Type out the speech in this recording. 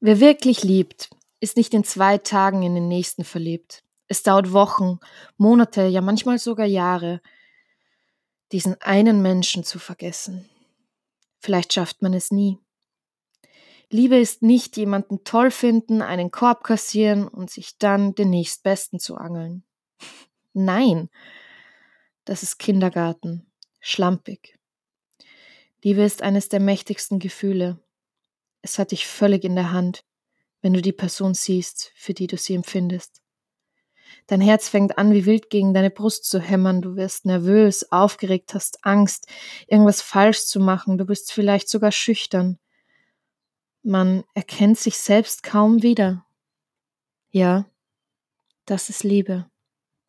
Wer wirklich liebt, ist nicht in zwei Tagen in den nächsten verliebt. Es dauert Wochen, Monate, ja manchmal sogar Jahre, diesen einen Menschen zu vergessen. Vielleicht schafft man es nie. Liebe ist nicht jemanden toll finden, einen Korb kassieren und sich dann den nächstbesten zu angeln. Nein, das ist Kindergarten, schlampig. Liebe ist eines der mächtigsten Gefühle. Es hat dich völlig in der Hand, wenn du die Person siehst, für die du sie empfindest. Dein Herz fängt an, wie wild gegen deine Brust zu hämmern. Du wirst nervös, aufgeregt, hast Angst, irgendwas falsch zu machen. Du bist vielleicht sogar schüchtern. Man erkennt sich selbst kaum wieder. Ja, das ist Liebe.